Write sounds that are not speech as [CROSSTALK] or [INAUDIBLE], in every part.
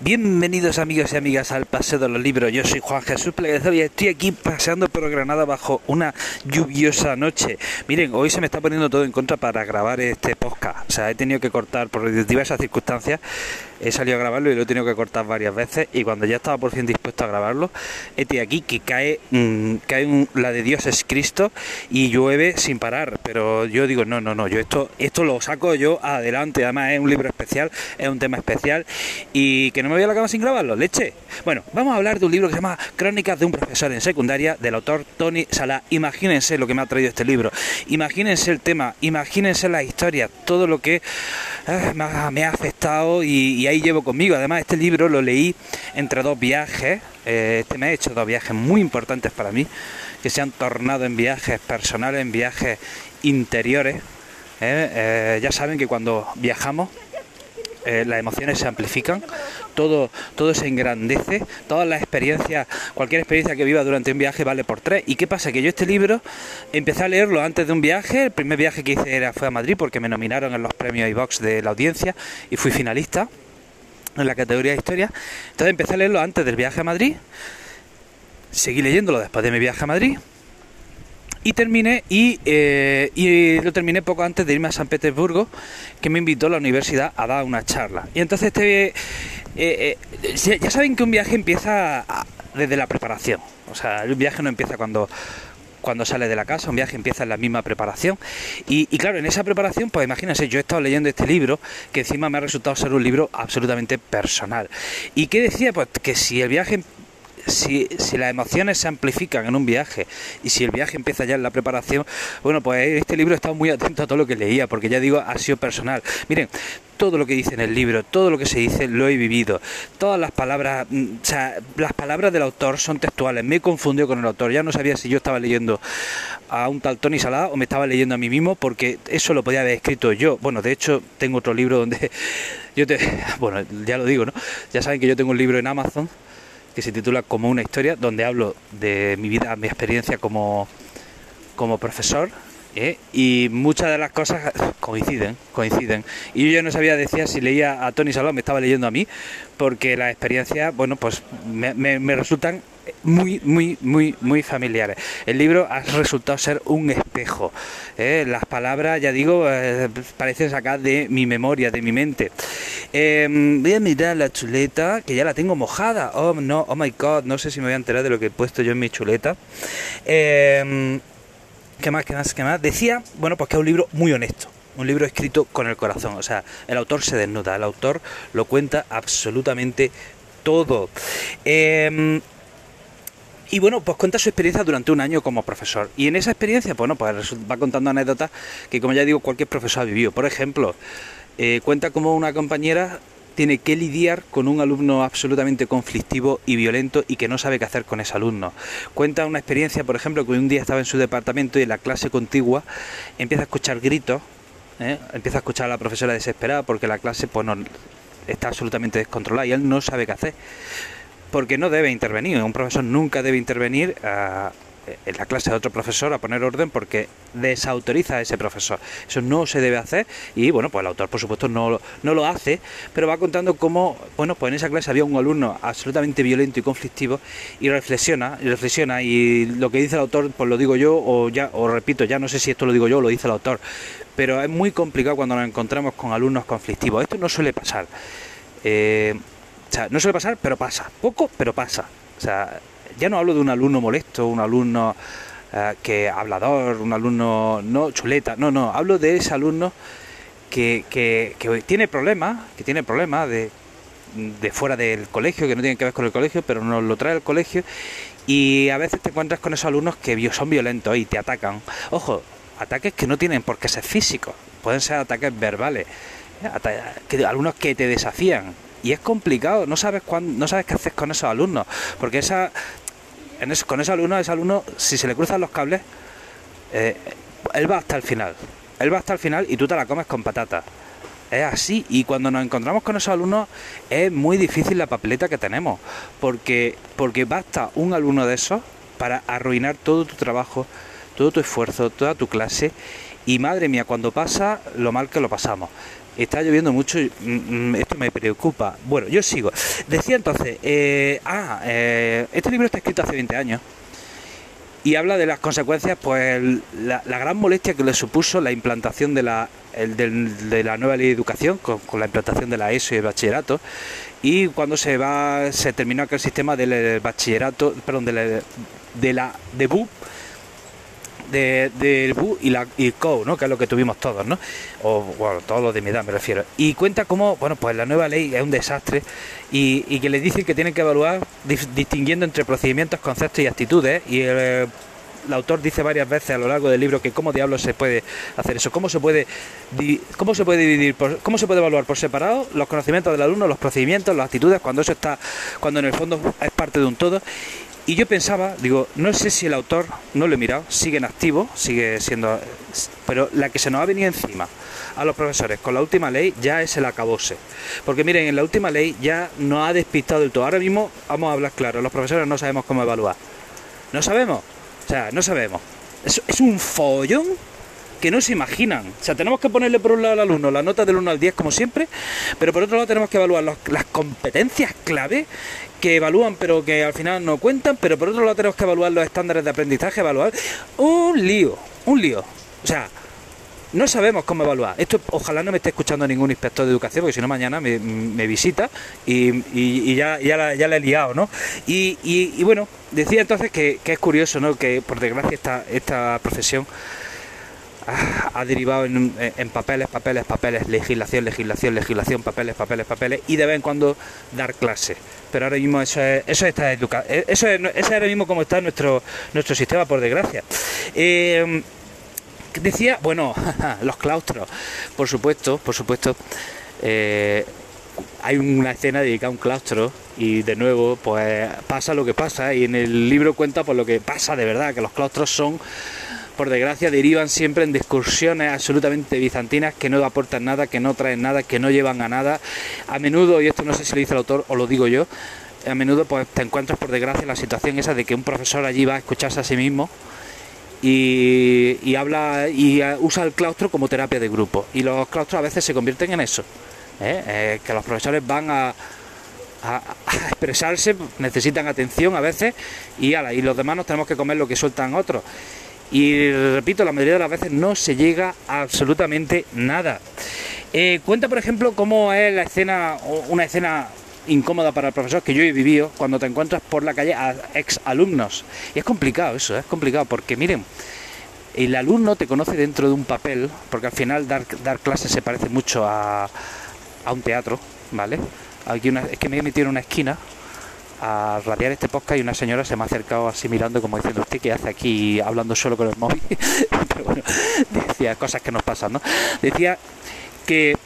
Bienvenidos amigos y amigas al Paseo de los Libros. Yo soy Juan Jesús Pleguezor y estoy aquí paseando por Granada bajo una lluviosa noche. Miren, hoy se me está poniendo todo en contra para grabar este podcast. O sea, he tenido que cortar por diversas circunstancias he salido a grabarlo y lo he tenido que cortar varias veces y cuando ya estaba por fin dispuesto a grabarlo, este aquí que cae, mm, cae la de Dios es Cristo y llueve sin parar, pero yo digo, no, no, no, yo esto, esto lo saco yo adelante, además es un libro especial, es un tema especial y que no me voy a la cama sin grabarlo, leche. Bueno, vamos a hablar de un libro que se llama Crónicas de un profesor en secundaria del autor Tony Sala. Imagínense lo que me ha traído este libro, imagínense el tema, imagínense la historia, todo lo que eh, me, ha, afectado y ahí llevo conmigo. Además, este libro lo leí entre dos viajes. Eh, este me ha hecho dos viajes muy importantes para mí, que se han tornado en viajes personales, en viajes interiores. Eh, eh, ya saben que cuando viajamos las emociones se amplifican, todo, todo se engrandece, todas las experiencias, cualquier experiencia que viva durante un viaje vale por tres. ¿Y qué pasa? Que yo este libro empecé a leerlo antes de un viaje, el primer viaje que hice era, fue a Madrid porque me nominaron en los premios iVox de la audiencia y fui finalista en la categoría de historia. Entonces empecé a leerlo antes del viaje a Madrid, seguí leyéndolo después de mi viaje a Madrid y terminé y, eh, y, lo terminé poco antes de irme a San Petersburgo que me invitó la universidad a dar una charla y entonces este eh, eh, ya saben que un viaje empieza desde la preparación o sea el viaje no empieza cuando cuando sale de la casa, un viaje empieza en la misma preparación. Y, claro, en esa preparación, pues imagínense, yo he estado leyendo este libro, que encima me ha resultado ser un libro absolutamente personal. ¿Y qué decía? Pues que si el viaje si, si, las emociones se amplifican en un viaje y si el viaje empieza ya en la preparación, bueno, pues este libro he estado muy atento a todo lo que leía, porque ya digo, ha sido personal. Miren, todo lo que dice en el libro, todo lo que se dice lo he vivido. Todas las palabras, mm, o sea, las palabras del autor son textuales. Me he confundido con el autor. Ya no sabía si yo estaba leyendo a un tal Tony Salada o me estaba leyendo a mí mismo porque eso lo podía haber escrito yo. Bueno, de hecho, tengo otro libro donde [LAUGHS] yo te, [LAUGHS] bueno, ya lo digo, ¿no? Ya saben que yo tengo un libro en Amazon que se titula Como una historia, donde hablo de mi vida, mi experiencia como, como profesor ¿eh? y muchas de las cosas coinciden, coinciden. Y yo no sabía decir si leía a Tony Salón, me estaba leyendo a mí, porque las experiencias, bueno, pues me, resultan muy, muy, muy, muy familiares. El libro ha resultado ser un espejo. ¿eh? Las palabras, ya digo, eh, parecen sacar de mi memoria, de mi mente. Em, voy a mirar la chuleta, que ya la tengo mojada. Oh, no, oh my god, no sé si me voy a enterar de lo que he puesto yo en mi chuleta. Eh, ¿Qué más, qué más, qué más? Decía, bueno, pues que es un libro muy honesto, un libro escrito con el corazón, o sea, el autor se desnuda, el autor lo cuenta absolutamente todo. Em, y bueno, pues cuenta su experiencia durante un año como profesor. Y en esa experiencia, bueno, pues va contando anécdotas que, como ya digo, cualquier profesor ha vivido. Por ejemplo, eh, cuenta como una compañera tiene que lidiar con un alumno absolutamente conflictivo y violento y que no sabe qué hacer con ese alumno. Cuenta una experiencia, por ejemplo, que un día estaba en su departamento y en la clase contigua empieza a escuchar gritos, ¿eh? empieza a escuchar a la profesora desesperada porque la clase pues, está absolutamente descontrolada y él no sabe qué hacer. Porque no debe intervenir, un profesor nunca debe intervenir a, en la clase de otro profesor a poner orden porque desautoriza a ese profesor. Eso no se debe hacer y bueno, pues el autor por supuesto no, no lo hace, pero va contando cómo, bueno, pues en esa clase había un alumno absolutamente violento y conflictivo y reflexiona, y reflexiona y lo que dice el autor, pues lo digo yo o ya, o repito, ya no sé si esto lo digo yo o lo dice el autor, pero es muy complicado cuando nos encontramos con alumnos conflictivos. Esto no suele pasar. Eh, no suele pasar, pero pasa. Poco, pero pasa. O sea, ya no hablo de un alumno molesto, un alumno eh, que hablador, un alumno no chuleta, no, no, hablo de ese alumno que, que, que tiene problemas, que tiene problemas de, de fuera del colegio, que no tienen que ver con el colegio, pero nos lo trae el colegio y a veces te encuentras con esos alumnos que son violentos y te atacan. Ojo, ataques que no tienen por qué ser físicos, pueden ser ataques verbales, algunos que te desafían. Y es complicado, no sabes cuándo, no sabes qué hacer con esos alumnos, porque esa con ese alumno, ese alumno, si se le cruzan los cables, eh, él va hasta el final. Él va hasta el final y tú te la comes con patatas. Es así. Y cuando nos encontramos con esos alumnos es muy difícil la papeleta que tenemos. Porque, porque basta un alumno de esos para arruinar todo tu trabajo, todo tu esfuerzo, toda tu clase. Y madre mía, cuando pasa, lo mal que lo pasamos. Está lloviendo mucho mm, mm, esto me preocupa. Bueno, yo sigo. Decía entonces, eh, ah, eh, este libro está escrito hace 20 años y habla de las consecuencias, pues la, gran molestia que le supuso la implantación de la, de la nueva ley de educación, con, la implantación de la ESO y el bachillerato, y cuando se va, se terminó aquel sistema del bachillerato, perdón, de la, de la de BU, de, del BU y la y CO, ¿no? que es lo que tuvimos todos, ¿no? o bueno, todos los de mi edad me refiero. Y cuenta cómo, bueno, pues la nueva ley es un desastre y, y que le dicen que tienen que evaluar distinguiendo entre procedimientos, conceptos y actitudes y el, el autor dice varias veces a lo largo del libro que cómo diablos se puede hacer eso, cómo se puede cómo se puede dividir, cómo se puede evaluar por separado los conocimientos del alumno, los procedimientos, las actitudes, cuando eso está, cuando en el fondo es parte de un todo. Y yo pensaba, digo, no sé si el autor, no lo he mirado, sigue en activo, sigue siendo, pero la que se nos ha venido encima a los profesores con la última ley ya es el acabose. Porque miren, en la última ley ya nos ha despistado del todo. Ahora mismo, vamos a hablar claro, los profesores no sabemos cómo evaluar. No sabemos. O sea, no sabemos. Es, es un follón que no se imaginan. O sea, tenemos que ponerle por un lado al alumno la nota del 1 al 10 como siempre, pero por otro lado tenemos que evaluar las competencias clave que evalúan pero que al final no cuentan, pero por otro lado tenemos que evaluar los estándares de aprendizaje, evaluar un lío, un lío. O sea, no sabemos cómo evaluar. Esto ojalá no me esté escuchando ningún inspector de educación, porque si no mañana me, visita y, ya, ya, la, ya he liado, ¿no? Y, bueno, decía entonces que, es curioso, ¿no? Que por desgracia esta, esta profesión ha derivado en, papeles, papeles, papeles, legislación, legislación, legislación, papeles, papeles, papeles y de vez en cuando dar clases. Pero ahora mismo eso es, eso está educado, eso es, es ahora mismo como está nuestro nuestro sistema, por desgracia. Eh, decía, bueno, [LAUGHS] los claustros, por supuesto, por supuesto. Eh, hay una escena dedicada a un claustro y de nuevo pues pasa lo que pasa y en el libro cuenta por lo que pasa de verdad, que los claustros son por desgracia derivan siempre en discusiones absolutamente bizantinas que no aportan nada, que no traen nada, que no llevan a nada. A menudo, y esto no sé si lo dice el autor o lo digo yo, a menudo pues te encuentras por desgracia en la situación esa de que un profesor allí va a escucharse a sí mismo y, habla y usa el claustro como terapia de grupo. Y los claustros a veces se convierten en eso, ¿eh? Eh, que los profesores van a, expresarse, necesitan atención a veces y, y los demás nos tenemos que comer lo que sueltan otros. Y repito, la mayoría de las veces no se llega a absolutamente nada. Eh, cuenta, por ejemplo, cómo es la escena, una escena incómoda para el profesor que yo he vivido cuando te encuentras por la calle a ex alumnos. Y es complicado eso, es complicado porque miren, el alumno te conoce dentro de un papel, porque al final dar, dar clases se parece mucho a, a un teatro, ¿vale? Aquí una, es que me he metido en una esquina a radiar este podcast y una señora se me ha acercado así mirando como diciendo usted qué hace aquí hablando solo con el móvil [LAUGHS] pero bueno decía cosas que nos pasan decía que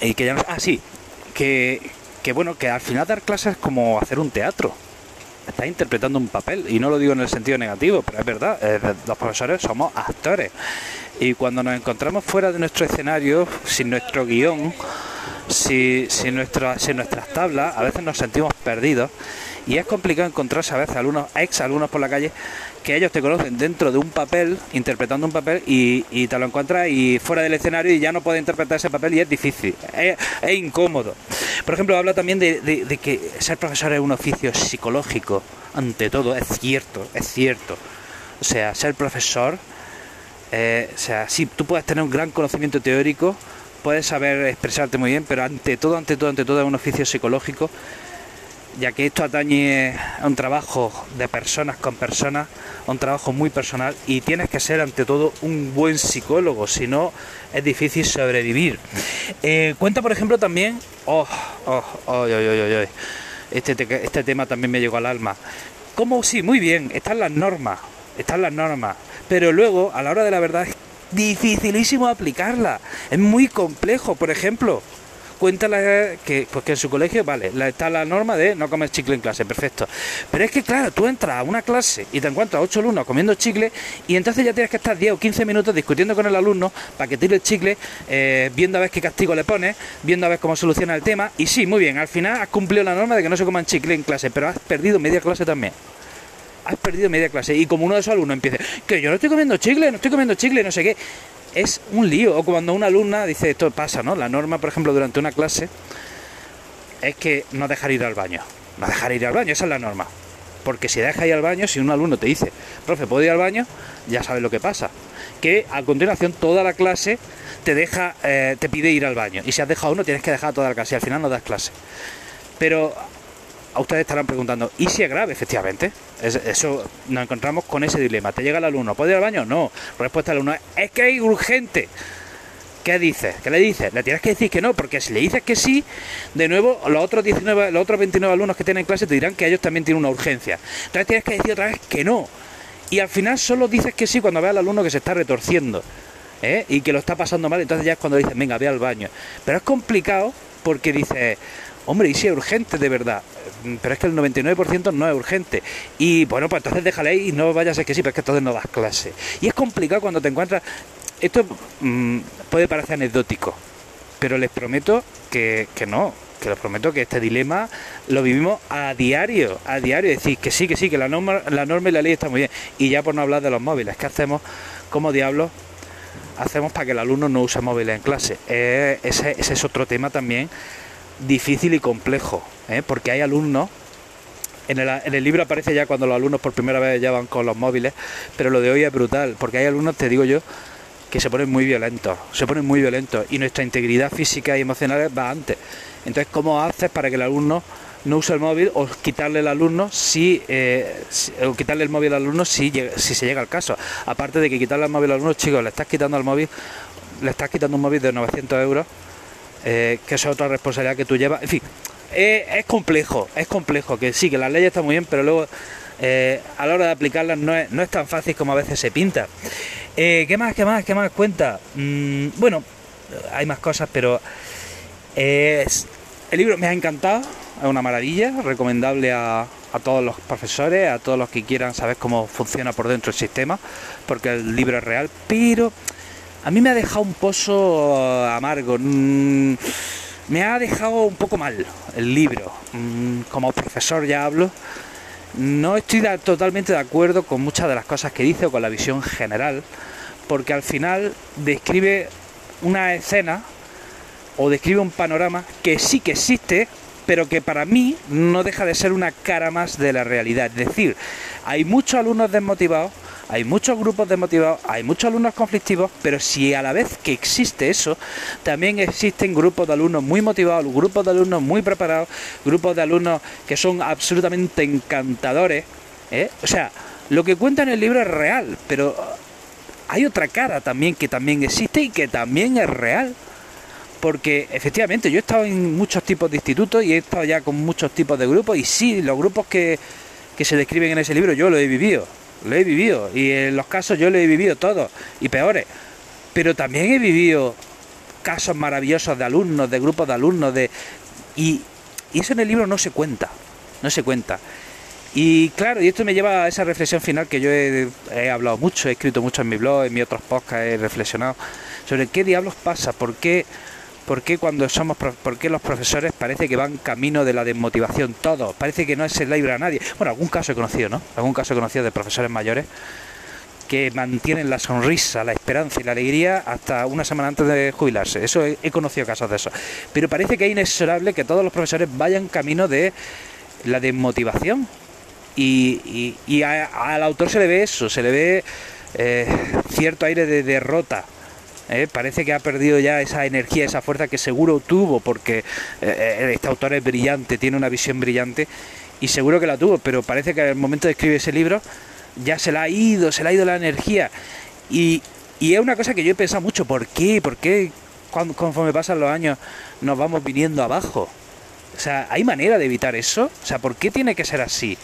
y que ya no, ah sí que, que bueno, que al final dar clases es como hacer un teatro. Estás interpretando un papel, y no lo digo en el sentido negativo, pero es verdad, los profesores somos actores. Y cuando nos encontramos fuera de nuestro escenario, sin nuestro guion, sin, sin, sin nuestras tablas, a veces nos sentimos perdidos. Y es complicado encontrarse a veces algunos ex alumnos por la calle que ellos te conocen dentro de un papel, interpretando un papel, y, te lo encuentras y fuera del escenario y ya no puedes interpretar ese papel y es difícil, es, incómodo. Por ejemplo, habla también de, que ser profesor es un oficio psicológico, ante todo, es cierto, es cierto. O sea, ser profesor, eh, o sea, sí, tú puedes tener un gran conocimiento teórico, puedes saber expresarte muy bien, pero ante todo, ante todo, ante todo es un oficio psicológico ya que esto atañe a un trabajo de personas con personas, a un trabajo muy personal y tienes que ser ante todo un buen psicólogo, si no es difícil sobrevivir. Eh, cuenta, por ejemplo, también, oh, oh, oh, este, este tema también me llegó al alma. ¿Cómo? Sí, muy bien, están las normas, están las normas, pero luego, a la hora de la verdad, es dificilísimo aplicarla, es muy complejo, por ejemplo cuéntale que, pues que en su colegio, vale, está la norma de no comer chicle en clase, perfecto. Pero es que, claro, tú entras a una clase y te encuentras a ocho alumnos comiendo chicle y entonces ya tienes que estar 10 o 15 minutos discutiendo con el alumno para que tire el chicle, eh, viendo a ver qué castigo le pones, viendo a ver cómo soluciona el tema. Y sí, muy bien, al final has cumplido la norma de que no se coman chicle en clase, pero has perdido media clase también has perdido media clase. Y como uno de esos alumnos empieza, que yo no estoy comiendo chicle, no estoy comiendo chicle, no sé qué es un lío. O cuando una alumna dice, esto pasa, ¿no? La norma, por ejemplo, durante una clase es que no dejar ir al baño. No dejar ir al baño, esa es la norma. Porque si dejas ir al baño, si un alumno te dice, profe, ¿puedo ir al baño? Ya sabes lo que pasa. Que a continuación toda la clase te deja, eh, te pide ir al baño. Y si has dejado uno, tienes que dejar toda la clase. Y al final no das clase. Pero a ustedes estarán preguntando, ¿y si es grave? Efectivamente. eso nos encontramos con ese dilema. ¿Te llega el alumno? ¿Puede ir al baño? No. Respuesta del alumno es que es urgente. ¿Qué dices? ¿Qué le dices? Le tienes que decir que no, porque si le dices que sí, de nuevo los otros 19, los otros 29 alumnos que tienen clase te dirán que ellos también tienen una urgencia. Entonces tienes que decir otra vez que no. Y al final solo dices que sí cuando ve al alumno que se está retorciendo ¿eh? y que lo está pasando mal, entonces ya es cuando dices, venga, ve al baño. Pero es complicado porque dices, hombre, y si es urgente de verdad, pero es que el 99% no es urgente. Y bueno, pues entonces déjale ahí y no vayas a ser que sí, pero es que entonces no das clase. Y es complicado cuando te encuentras esto mm, puede parecer anecdótico, pero les prometo que, no, que les prometo que este dilema lo vivimos a diario, a diario, es decir, que sí, que sí, que la norma, la norma y la ley está muy bien. Y ya por no hablar de los móviles, ¿qué hacemos como diablos? Hacemos para que el alumno no use móviles en clase. ese, es otro tema también difícil y complejo, ¿eh? porque hay alumnos en el, en el, libro aparece ya cuando los alumnos por primera vez ya van con los móviles, pero lo de hoy es brutal, porque hay alumnos, te digo yo, que se ponen muy violentos, se ponen muy violentos y nuestra integridad física y emocional va antes. Entonces, ¿cómo haces para que el alumno no use el móvil o quitarle el alumno si, eh, o quitarle el móvil al alumno si, si se llega al caso? Aparte de que quitarle el móvil al alumno, chicos, le estás quitando el móvil, le estás quitando un móvil de 900 euros, eh, que es otra responsabilidad que tú llevas. En fin, eh, es complejo, es complejo, que sí, que la ley está muy bien, pero luego a la hora de aplicarlas no es, tan fácil como a veces se pinta. Eh, ¿Qué más? ¿Qué más? ¿Qué más cuenta? Mm, bueno, hay más cosas, pero el libro me ha encantado, es una maravilla, recomendable a, todos los profesores, a todos los que quieran saber cómo funciona por dentro el sistema, porque el libro es real, pero a mí me ha dejado un pozo amargo. Mm, me ha dejado un poco mal el libro. Mm, como profesor ya hablo. No estoy totalmente de acuerdo con muchas de las cosas que dice o con la visión general, porque al final describe una escena o describe un panorama que sí que existe, pero que para mí no deja de ser una cara más de la realidad. Es decir, hay muchos alumnos desmotivados hay muchos grupos desmotivados, hay muchos alumnos conflictivos, pero si a la vez que existe eso, también existen grupos de alumnos muy motivados, grupos de alumnos muy preparados, grupos de alumnos que son absolutamente encantadores. ¿eh? O sea, lo que cuenta en el libro es real, pero hay otra cara también que también existe y que también es real. Porque efectivamente yo he estado en muchos tipos de institutos y he estado ya con muchos tipos de grupos y sí, los grupos que, que se describen en ese libro yo lo he vivido lo he vivido. Y en los casos yo lo he vivido todos, y peores. Pero también he vivido casos maravillosos de alumnos, de grupos de alumnos, de... Y, eso en el libro no se cuenta, no se cuenta. Y claro, y esto me lleva a esa reflexión final que yo he, he, hablado mucho, he escrito mucho en mi blog, en mis otros podcasts, he reflexionado sobre qué diablos pasa, por qué ¿Por qué cuando somos, por qué los profesores parece que van camino de la desmotivación todos? Parece que no se libra a nadie. Bueno, algún caso he conocido, ¿no? Algún caso he conocido de profesores mayores que mantienen la sonrisa, la esperanza y la alegría hasta una semana antes de jubilarse. Eso he, conocido casos de eso. Pero parece que es inexorable que todos los profesores vayan camino de la desmotivación. Y, al autor se le ve eso, se le ve eh, cierto aire de derrota ¿eh? parece que ha perdido ya esa energía, esa fuerza que seguro tuvo, porque eh, eh, este autor es brillante, tiene una visión brillante y seguro que la tuvo, pero parece que al momento de escribir ese libro ya se la ha ido, se le ha ido la energía. Y, y es una cosa que yo he pensado mucho, ¿por qué? ¿Por qué conforme pasan los años nos vamos viniendo abajo? O sea, ¿hay manera de evitar eso? O sea, ¿por qué tiene que ser así?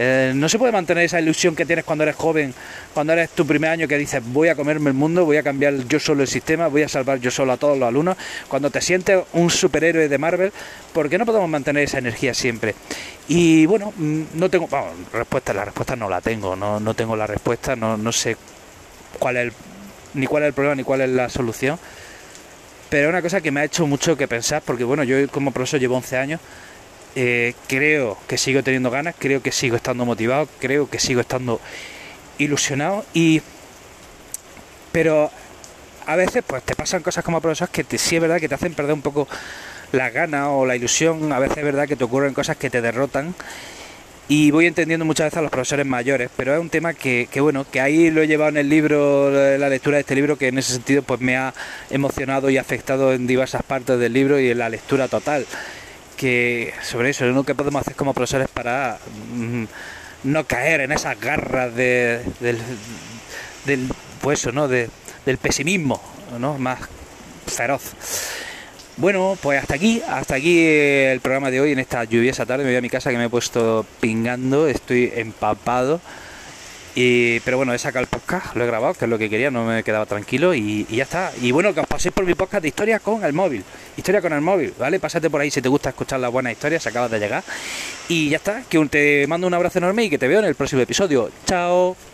Eh, no se puede mantener esa ilusión que tienes cuando eres joven, cuando eres tu primer año que dices voy a comerme el mundo, voy a cambiar yo solo el sistema, voy a salvar yo solo a todos los alumnos. Cuando te sientes un superhéroe de Marvel, ¿por qué no podemos mantener esa energía siempre? Y bueno, mm, no tengo, bueno, respuesta, la respuesta no la tengo, no, no tengo la respuesta, no, no sé cuál es ni cuál es el problema ni cuál es la solución. Pero una cosa que me ha hecho mucho que pensar, porque bueno, yo como profesor llevo 11 años eh, creo que sigo teniendo ganas, creo que sigo estando motivado, creo que sigo estando ilusionado y pero a veces pues te pasan cosas como profesor que te, sí es verdad que te hacen perder un poco la gana o la ilusión, a veces es verdad que te ocurren cosas que te derrotan y voy entendiendo muchas veces a los profesores mayores, pero es un tema que, que, bueno, que ahí lo he llevado en el libro, la lectura de este libro, que en ese sentido pues me ha emocionado y afectado en diversas partes del libro y en la lectura total. Que sobre eso, lo que podemos hacer como profesores para mm, no caer en esas garras de, del, pues ¿no? De, del pesimismo, ¿no? Más feroz. Bueno, pues hasta aquí, hasta aquí el programa de hoy en esta lluviosa tarde. Me voy a mi casa que me he puesto pingando, estoy empapado. Y, pero bueno, he sacado el lo he grabado, que es lo que quería, no me quedaba tranquilo y, y, ya está. Y bueno, que os paséis por mi podcast de historia con el móvil. Historia con el móvil, ¿vale? Pásate por ahí si te gusta escuchar las buenas historias, acabas de llegar. Y ya está, que te mando un abrazo enorme y que te veo en el próximo episodio. Chao.